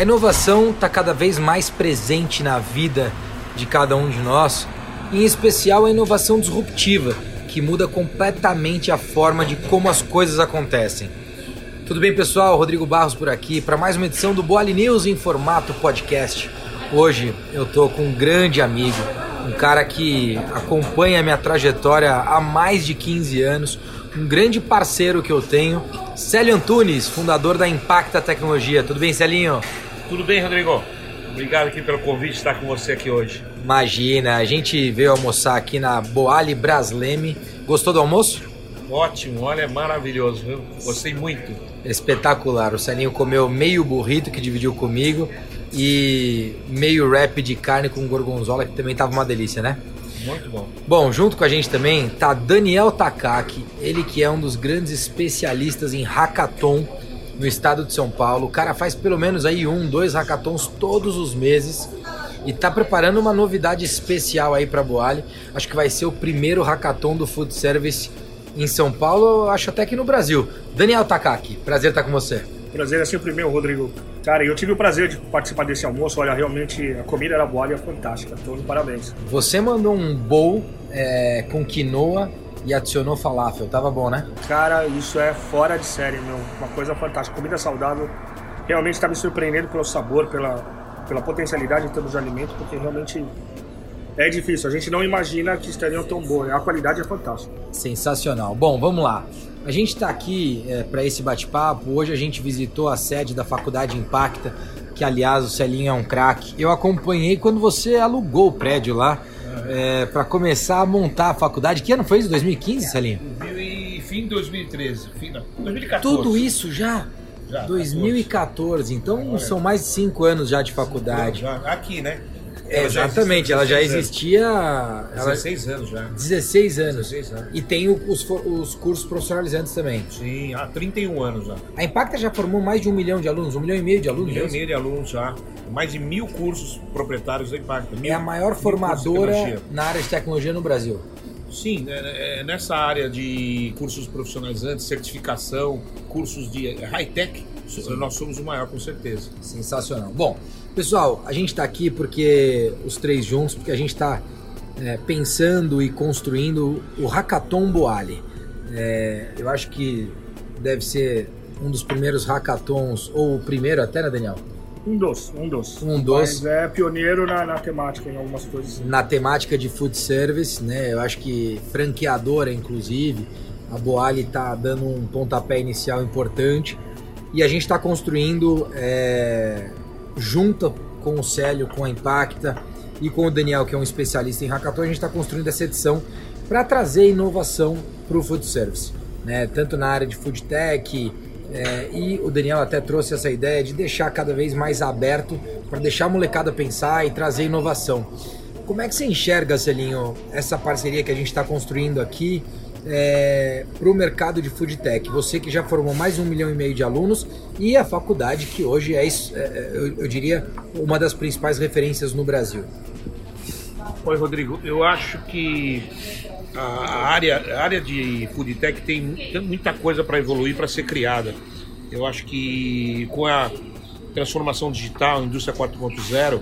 A inovação está cada vez mais presente na vida de cada um de nós, em especial a inovação disruptiva, que muda completamente a forma de como as coisas acontecem. Tudo bem, pessoal? Rodrigo Barros por aqui para mais uma edição do Boali News em formato podcast. Hoje eu tô com um grande amigo, um cara que acompanha a minha trajetória há mais de 15 anos, um grande parceiro que eu tenho, Célio Antunes, fundador da Impacta Tecnologia. Tudo bem, Celinho? Tudo bem, Rodrigo? Obrigado aqui pelo convite de estar com você aqui hoje. Imagina, a gente veio almoçar aqui na Boali Brasleme. Gostou do almoço? Ótimo, olha, maravilhoso, viu? Gostei muito. Espetacular. O Celinho comeu meio burrito que dividiu comigo e meio wrap de carne com gorgonzola que também tava uma delícia, né? Muito bom. Bom, junto com a gente também tá Daniel Takaki, ele que é um dos grandes especialistas em hackathon no estado de São Paulo. O cara faz pelo menos aí um, dois hackathons todos os meses e tá preparando uma novidade especial aí para Boali. Acho que vai ser o primeiro hackathon do food service em São Paulo, acho até que no Brasil. Daniel Takaki, prazer estar com você. Prazer é sempre meu, Rodrigo. Cara, eu tive o prazer de participar desse almoço. Olha, realmente a comida era boa e é fantástica. Então, parabéns. Você mandou um bowl é, com quinoa e adicionou falafel. Tava bom, né? Cara, isso é fora de série, meu. Uma coisa fantástica. Comida saudável. Realmente está me surpreendendo pelo sabor, pela, pela potencialidade em termos de alimento, porque realmente é difícil. A gente não imagina que estariam tão boas. A qualidade é fantástica. Sensacional. Bom, vamos lá. A gente está aqui é, para esse bate-papo. Hoje a gente visitou a sede da Faculdade Impacta, que aliás o Celinho é um craque. Eu acompanhei quando você alugou o prédio lá é, para começar a montar a faculdade. Que ano foi isso? 2015, Celinho? E fim de 2013, fim, não, 2014. Tudo isso já? Já, 2014. Então são mais de cinco anos já de faculdade. Já, aqui, né? É, exatamente, ela já existia. Ela, 16 anos já. 16 anos. 16 anos. E tem os, os cursos profissionalizantes também. Sim, há 31 anos já. A Impacta já formou mais de um milhão de alunos, um milhão e meio de Um alunos. milhão e é meio de alunos já. Mais de mil cursos proprietários da Impacta. Mil- É a maior formadora na área de tecnologia no Brasil. Sim, é- é nessa área de cursos profissionalizantes, certificação, cursos de high-tech, nós somos o maior, com certeza. Sensacional. Bom, pessoal, a gente está aqui porque os três juntos, porque a gente está pensando e construindo o Hackathon Boali. É, eu acho que deve ser um dos primeiros hackathons, ou o primeiro até, né, Daniel? Um dos, um dos. Um dos. Mas é pioneiro na, na temática em algumas coisas. na temática de food service, né? Eu acho que franqueadora, inclusive, a Boali está dando um pontapé inicial importante e a gente está construindo é, junto com o Célio, com a Impacta e com o Daniel, que é um especialista em hackathon, a gente está construindo essa edição para trazer inovação para o food service, né? Tanto na área de food tech é, e o Daniel até trouxe essa ideia de deixar cada vez mais aberto para deixar a molecada pensar e trazer inovação. Como é que você enxerga, Celinho, essa parceria que a gente está construindo aqui para o mercado de food tech? Você que já formou mais de um milhão e meio de alunos e a faculdade que hoje é, isso- é, eu, eu diria, uma das principais referências no Brasil. Oi, Rodrigo. Eu acho que a área, a área de food tech tem muita coisa para evoluir, para ser criada. Eu acho que com a transformação digital, indústria 4.0,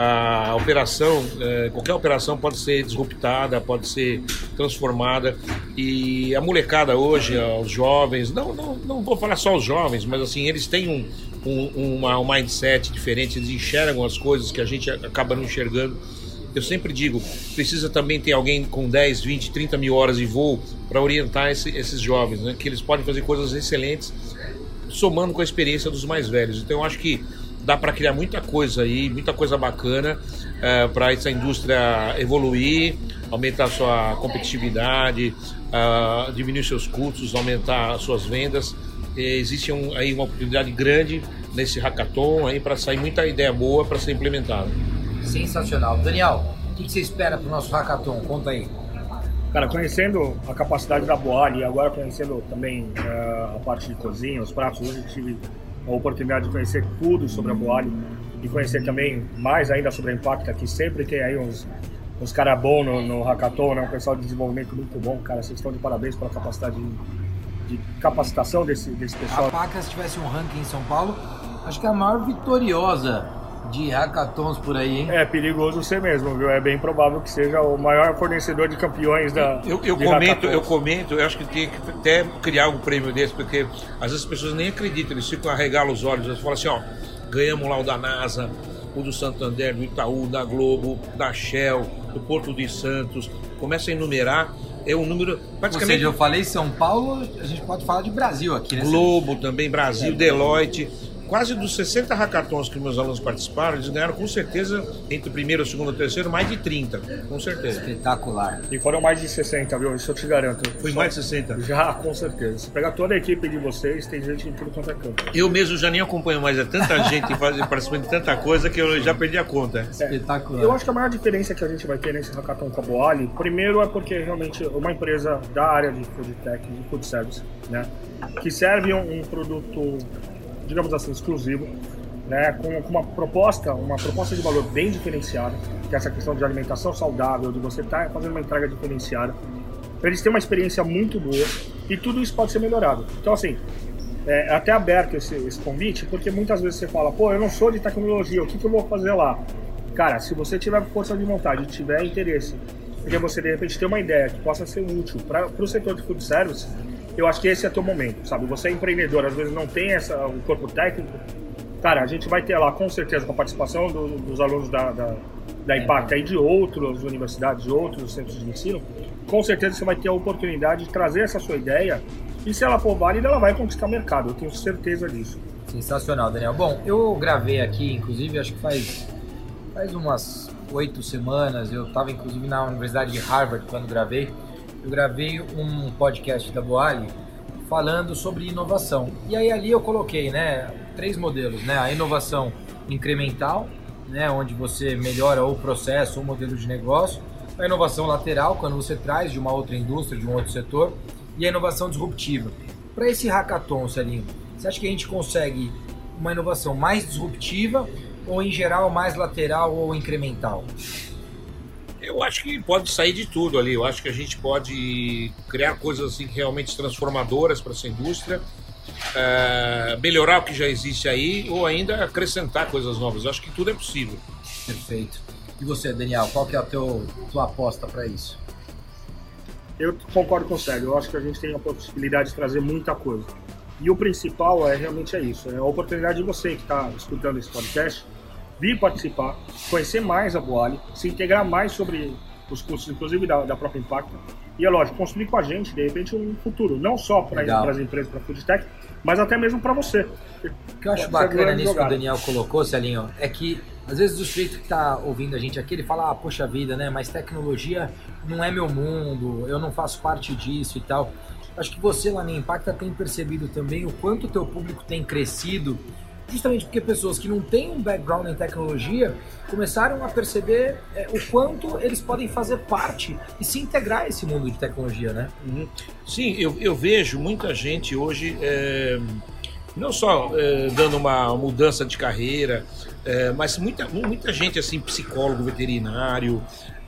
a operação, eh, qualquer operação pode ser disruptada, pode ser transformada. E a molecada hoje, os jovens, não, não, não vou falar só os jovens, mas assim, eles têm um, um, uma- um mindset diferente, eles enxergam as coisas que a gente acaba não enxergando. Eu sempre digo, precisa também ter alguém com 10, 20, 30 mil horas de voo para orientar esse- esses jovens, né? que eles podem fazer coisas excelentes, somando com a experiência dos mais velhos. Então eu acho que dá para criar muita coisa aí, muita coisa bacana para essa indústria evoluir, aumentar a sua competitividade, ah, diminuir seus custos, aumentar as suas vendas. E existe um- aí uma oportunidade grande nesse hackathon aí para sair muita ideia boa para ser implementada. Sensacional. Daniel, o que você espera para o nosso hackathon? Conta aí. Cara, conhecendo a capacidade da Boali e agora conhecendo também eh, a parte de cozinha, os pratos, hoje eu tive a oportunidade de conhecer tudo sobre a Boali e conhecer também mais ainda sobre a Impacta, que sempre tem aí uns, uns caras bons no, no Hackathon, né? um pessoal de desenvolvimento muito bom. Cara, vocês estão de parabéns pela capacidade de, de capacitação desse, desse A pessoal. PACA, se tivesse um ranking em São Paulo, acho que é a maior vitoriosa de hackathons por aí, hein? É perigoso ser mesmo, viu? É bem provável que seja o maior fornecedor de campeões da. Eu, eu comento, eu comento, eu acho que tem que até criar um prêmio desse, porque às vezes as pessoas nem acreditam, eles ficam a regalar os olhos, eles falam assim, ó, ganhamos lá o da NASA, o do Santander, do Itaú, da Globo, da Shell, do Porto de Santos, começa a enumerar é um número praticamente. Ou seja, eu falei São Paulo, a gente pode falar de Brasil aqui, né? Globo também, Brasil, é, Deloitte quase dos 60 hackathons que meus alunos participaram, eles ganharam com certeza, entre o primeiro, o segundo e o terceiro, mais de 30, com certeza. Espetacular. E foram mais de 60, viu? Isso eu te garanto. Foi Só... mais de 60? Já, com certeza. Se pegar toda a equipe de vocês, tem gente em tudo quanto é campo. Eu mesmo já nem acompanho mais, é tanta gente participando de tanta coisa que eu já perdi a conta. É, Espetacular. Eu acho que a maior diferença que a gente vai ter nesse hackathon com a Boali, primeiro é porque realmente uma empresa da área de food tech, de food service, né, que serve um, um produto digamos assim, exclusivo, né, com, com, uma proposta, uma proposta de valor bem diferenciada, que é essa questão de alimentação saudável, de você estar tá fazendo uma entrega diferenciada. Eles têm uma experiência muito boa e tudo isso pode ser melhorado. Então, assim, é até aberto esse, esse convite, porque muitas vezes você fala, pô, eu não sou de tecnologia, o que, que eu vou fazer lá? Cara, se você tiver força de vontade, tiver interesse, porque você de repente tem uma ideia que possa ser útil para o setor de food service, eu acho que esse é o teu momento, sabe? Você é empreendedor, às vezes não tem essa, o corpo técnico. Cara, a gente vai ter lá, com certeza, com a participação do, dos alunos da, da, da Impact e de outras universidades, de outros centros de ensino. Com certeza você vai ter a oportunidade de trazer essa sua ideia e se ela for válida, ela vai conquistar o mercado. Eu tenho certeza disso. Sensacional, Daniel. Bom, eu gravei aqui, inclusive, acho que faz, faz umas oito semanas. Eu estava, inclusive, na Universidade de Harvard quando gravei eu gravei um podcast da Boali falando sobre inovação. E aí ali eu coloquei, né, três modelos, né? A inovação incremental, né, onde você melhora o processo, o modelo de negócio, a inovação lateral, quando você traz de uma outra indústria, de um outro setor, e a inovação disruptiva. Para esse hackathon, Celinho, você acha que a gente consegue uma inovação mais disruptiva ou em geral mais lateral ou incremental? Eu acho que pode sair de tudo ali. Eu acho que a gente pode criar coisas assim realmente transformadoras para essa indústria, é, melhorar o que já existe aí ou ainda acrescentar coisas novas. Eu acho que tudo é possível. Perfeito. E você, Daniel, qual que é a teu, tua aposta para isso? Eu concordo com o Sérgio. Eu acho que a gente tem a possibilidade de trazer muita coisa. E o principal é realmente é isso. É a oportunidade de você que está escutando esse podcast vir participar, conhecer mais a Boali, se integrar mais sobre os cursos, inclusive da, da própria Impacto. E é lógico, construir com a gente, de repente, um futuro, não só para as empresas, para a Foodtech, mas até mesmo para você. O que eu acho bacana nisso que o Daniel colocou, Celinho, é que às vezes o sujeito que está ouvindo a gente aqui, ele fala, ah, poxa vida, né, mas tecnologia não é meu mundo, eu não faço parte disso e tal. Acho que você lá na Impacta tem percebido também o quanto o teu público tem crescido justamente porque pessoas que não têm um background em tecnologia começaram a perceber é, o quanto eles podem fazer parte e se integrar a esse mundo de tecnologia, né? Uhum. Sim, eu, eu, vejo muita gente hoje, é, não só é, dando uma mudança de carreira, é, mas muita, muita gente, assim, psicólogo, veterinário,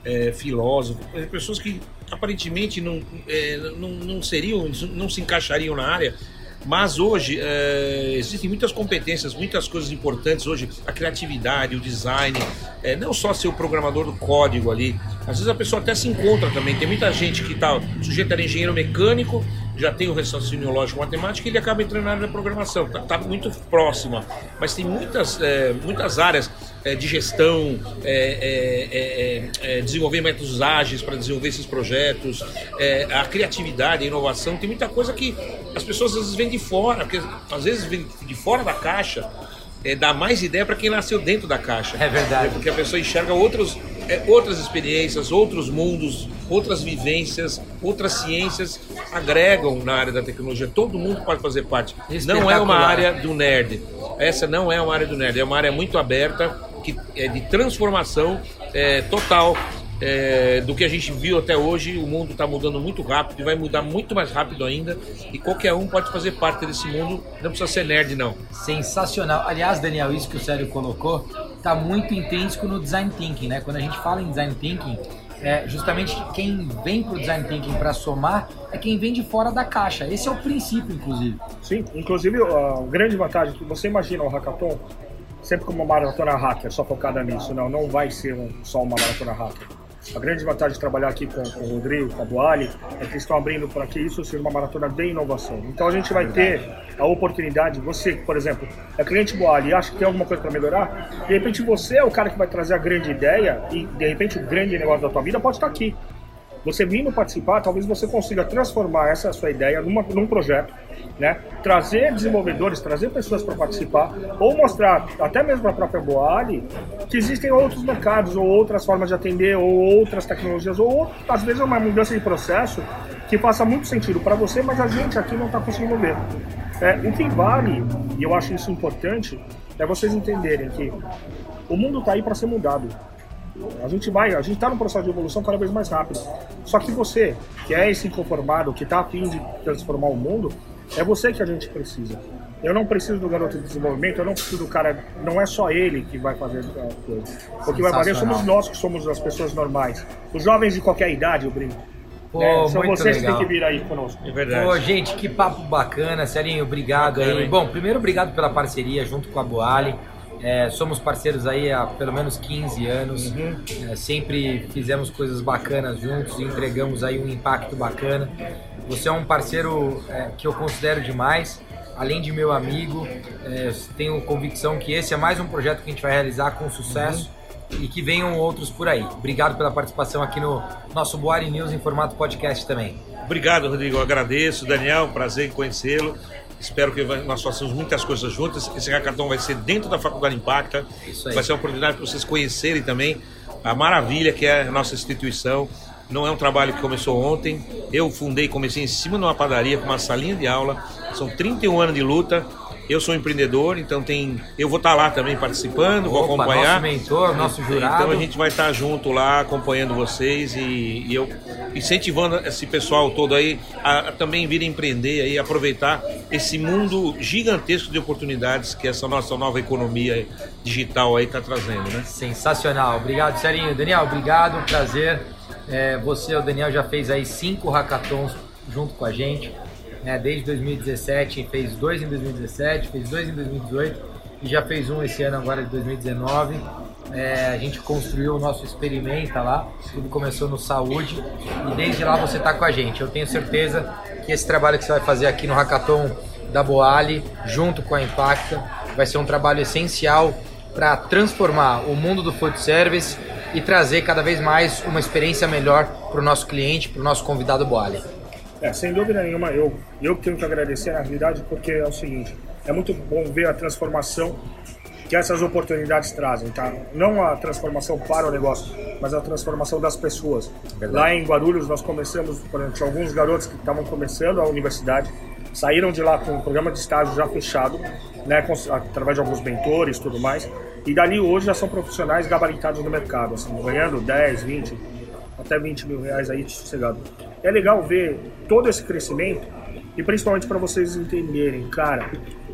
é, filósofo, é, pessoas que aparentemente não, não, não seriam, não se encaixariam na área, mas hoje é, existem muitas competências, muitas coisas importantes hoje, a criatividade, o design, é, não só ser o programador do código ali. Às vezes a pessoa até se encontra também. Tem muita gente que está, o sujeito era engenheiro mecânico, já tem o raciocínio lógico matemático e ele acaba entrando na área da programação. Está tá muito próxima. Mas tem muitas, é, muitas áreas é, de gestão, é, é, é, é desenvolver métodos ágeis para desenvolver esses projetos, a criatividade, a inovação. Tem muita coisa que as pessoas às vezes vêm de fora, porque às vezes vêm de fora da caixa. É, dá mais ideia para quem nasceu dentro da caixa. É verdade. Porque a pessoa enxerga outros, é, outras experiências, outros mundos, outras vivências, outras ciências agregam na área da tecnologia. Todo mundo pode fazer parte. Não é uma área do nerd. Essa não é uma área do nerd. É uma área muito aberta, que é de transformação é, total é, do que a gente viu até hoje. O mundo está mudando muito rápido e vai mudar muito mais rápido ainda. E qualquer um pode fazer parte desse mundo, não precisa ser nerd, não. Sensacional. Aliás, Daniel, isso que o Célio colocou está muito intrínseco no design thinking, né? Quando a gente fala em design thinking, é, justamente quem vem para o design thinking para somar é quem vem de fora da caixa. Esse é o princípio, inclusive. Sim, inclusive a grande vantagem que você imagina o hackathon sempre como uma maratona hacker, só focada nisso. Não, não vai ser um, só uma maratona hacker. A grande vantagem de trabalhar aqui com, com o Rodrigo, com a Boali, é que estão abrindo para que isso seja uma maratona de inovação. Então a gente vai ter a oportunidade, você, por exemplo, é cliente Boali e acha que tem alguma coisa para melhorar, de repente você é o cara que vai trazer a grande ideia e de repente o grande negócio da tua vida pode estar aqui. Você vindo participar, talvez você consiga transformar essa sua ideia numa, num projeto né? Trazer desenvolvedores, trazer pessoas para participar, ou mostrar, até mesmo para a própria Boali, que existem outros mercados, ou outras formas de atender, ou outras tecnologias, ou às vezes é uma mudança de processo que faça muito sentido para você, mas a gente aqui não está conseguindo ver. É, o que vale, e eu acho isso importante, é vocês entenderem que o mundo está aí para ser mudado. A gente vai, a gente está num processo de evolução cada vez mais rápido. Só que você, que é esse inconformado, que está afim de transformar o mundo, é você que a gente precisa. Eu não preciso do garoto de desenvolvimento, eu não preciso do cara. Não é só ele que vai fazer a coisa. O que vai fazer somos nós, que somos as pessoas normais. Os jovens de qualquer idade, eu brinco. Pô, é, são vocês legal. que têm que vir aí conosco. É verdade. Pô, gente, que papo bacana, Celinho, obrigado aí. Bom, primeiro obrigado pela parceria junto com a Boali. É, somos parceiros aí há pelo menos 15 anos. Uhum. É, sempre fizemos coisas bacanas juntos e entregamos aí um impacto bacana. Você é um parceiro é, que eu considero demais. Além de meu amigo, é, tenho convicção que esse é mais um projeto que a gente vai realizar com sucesso uhum. e que venham outros por aí. Obrigado pela participação aqui no nosso Boari News em formato podcast também. Obrigado, Rodrigo. Eu agradeço. Daniel, prazer em conhecê-lo. Espero que nós façamos muitas coisas juntas. Esse hackathon vai ser dentro da Faculdade Impacta. Vai ser uma oportunidade para vocês conhecerem também a maravilha que é a nossa instituição. Não é um trabalho que começou ontem. Eu fundei, comecei em cima de uma padaria com uma salinha de aula. São 31 anos de luta eu sou empreendedor, então tem, eu vou estar lá também participando, Opa, vou acompanhar. Nosso mentor, nosso jurado. Então a gente vai estar junto lá acompanhando vocês e, e eu incentivando esse pessoal todo aí a, a, também vir empreender aí, aproveitar esse mundo gigantesco de oportunidades que essa nossa nova economia digital aí está trazendo, né? Sensacional. Obrigado, Serinho. Daniel, obrigado, prazer. É, você, o Daniel, já fez aí cinco hackathons junto com a gente né, desde 2017, fez dois em 2017, fez dois em 2018 e já fez um esse ano agora de 2019. É, a gente construiu o nosso experimenta lá, tudo começou no saúde e desde lá você está com a gente. Eu tenho certeza que esse trabalho que você vai fazer aqui no Hackathon da Boali, junto com a Impacta, vai ser um trabalho essencial para transformar o mundo do food service e trazer cada vez mais uma experiência melhor para o nosso cliente, para o nosso convidado Boali. É, sem dúvida nenhuma, eu, eu tenho que agradecer na realidade porque é o seguinte, é muito bom ver a transformação que essas oportunidades trazem, tá? Não a transformação para o negócio, mas a transformação das pessoas. Verdade. Lá em Guarulhos nós começamos, por exemplo, alguns garotos que estavam começando a universidade, saíram de lá com um programa de estágio já fechado, né, através de alguns mentores e tudo mais, e dali hoje já são profissionais gabaritados no mercado, assim, ganhando 10, 20, até 20 mil reais aí sossegado. É legal ver todo esse crescimento e principalmente para vocês entenderem, cara,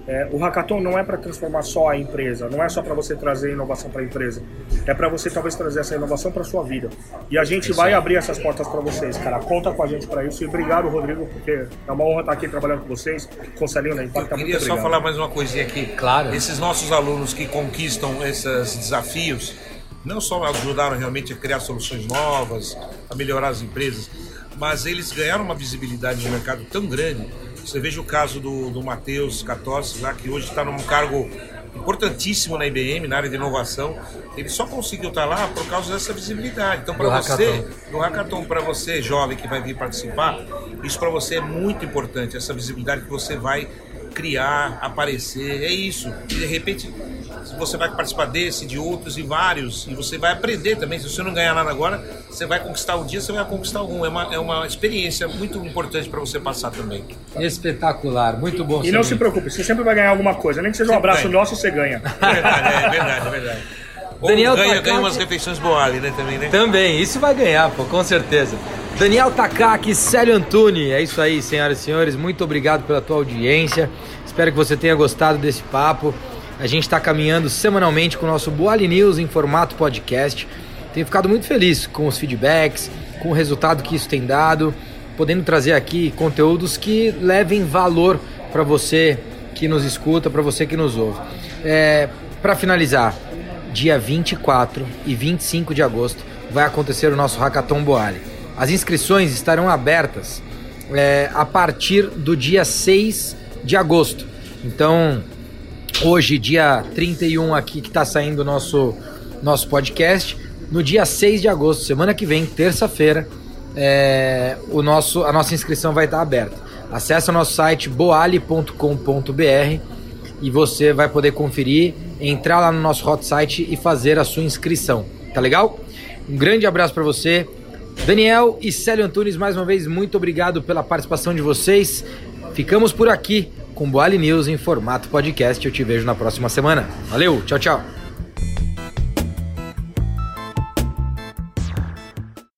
é, o hackathon não é para transformar só a empresa, não é só para você trazer inovação para a empresa, é para você talvez trazer essa inovação para sua vida. E a gente vai abrir essas portas para vocês, cara. Conta com a gente para isso e obrigado, Rodrigo, porque é uma honra estar aqui trabalhando com vocês, com o Impacta. Eu queria só falar mais uma coisinha aqui. Claro. Esses nossos alunos que conquistam esses desafios, não só ajudaram realmente a criar soluções novas, a melhorar as empresas, mas eles ganharam uma visibilidade no mercado tão grande. Você veja o caso do, do Matheus Catossi, lá, que hoje está num cargo importantíssimo na IBM, na área de inovação. Ele só conseguiu estar tá lá por causa dessa visibilidade. Então, para você, do hackathon, para você, jovem que vai vir participar, isso para você é muito importante, essa visibilidade que você vai criar, aparecer, é isso. E de repente você vai participar desse, de outros e vários, e você vai aprender também. Se você não ganhar nada agora, você vai conquistar um dia, você vai conquistar algum. É uma, é uma experiência muito importante para você passar também. Espetacular, muito bom. E não se preocupe, você sempre vai ganhar alguma coisa, nem que seja um abraço ganha. nosso, você ganha. É verdade, é verdade, é verdade. Ou Daniel ganha, Takaki... ganha umas refeições boas né, também, né? Também, isso vai ganhar, pô, com certeza. Daniel Takaki, Célio Antuni, é isso aí, senhoras e senhores, muito obrigado pela tua audiência. Espero que você tenha gostado desse papo. A gente está caminhando semanalmente com o nosso Boali News em formato podcast. Tenho ficado muito feliz com os feedbacks, com o resultado que isso tem dado, podendo trazer aqui conteúdos que levem valor para você que nos escuta, para você que nos ouve. É, para finalizar, dia 24 e 25 de agosto vai acontecer o nosso Hackathon Boali. As inscrições estarão abertas é, a partir do dia 6 de agosto. Então, hoje, dia 31 aqui que está saindo o nosso, nosso podcast, no dia 6 de agosto, semana que vem, terça-feira, é, o nosso, a nossa inscrição vai estar aberta. Acesse o nosso site boali.com.br e você vai poder conferir, entrar lá no nosso hot site e fazer a sua inscrição. Tá legal? Um grande abraço para você. Daniel e Célio Antunes, mais uma vez, muito obrigado pela participação de vocês. Ficamos por aqui com Boali News em formato podcast. Eu te vejo na próxima semana. Valeu, tchau, tchau.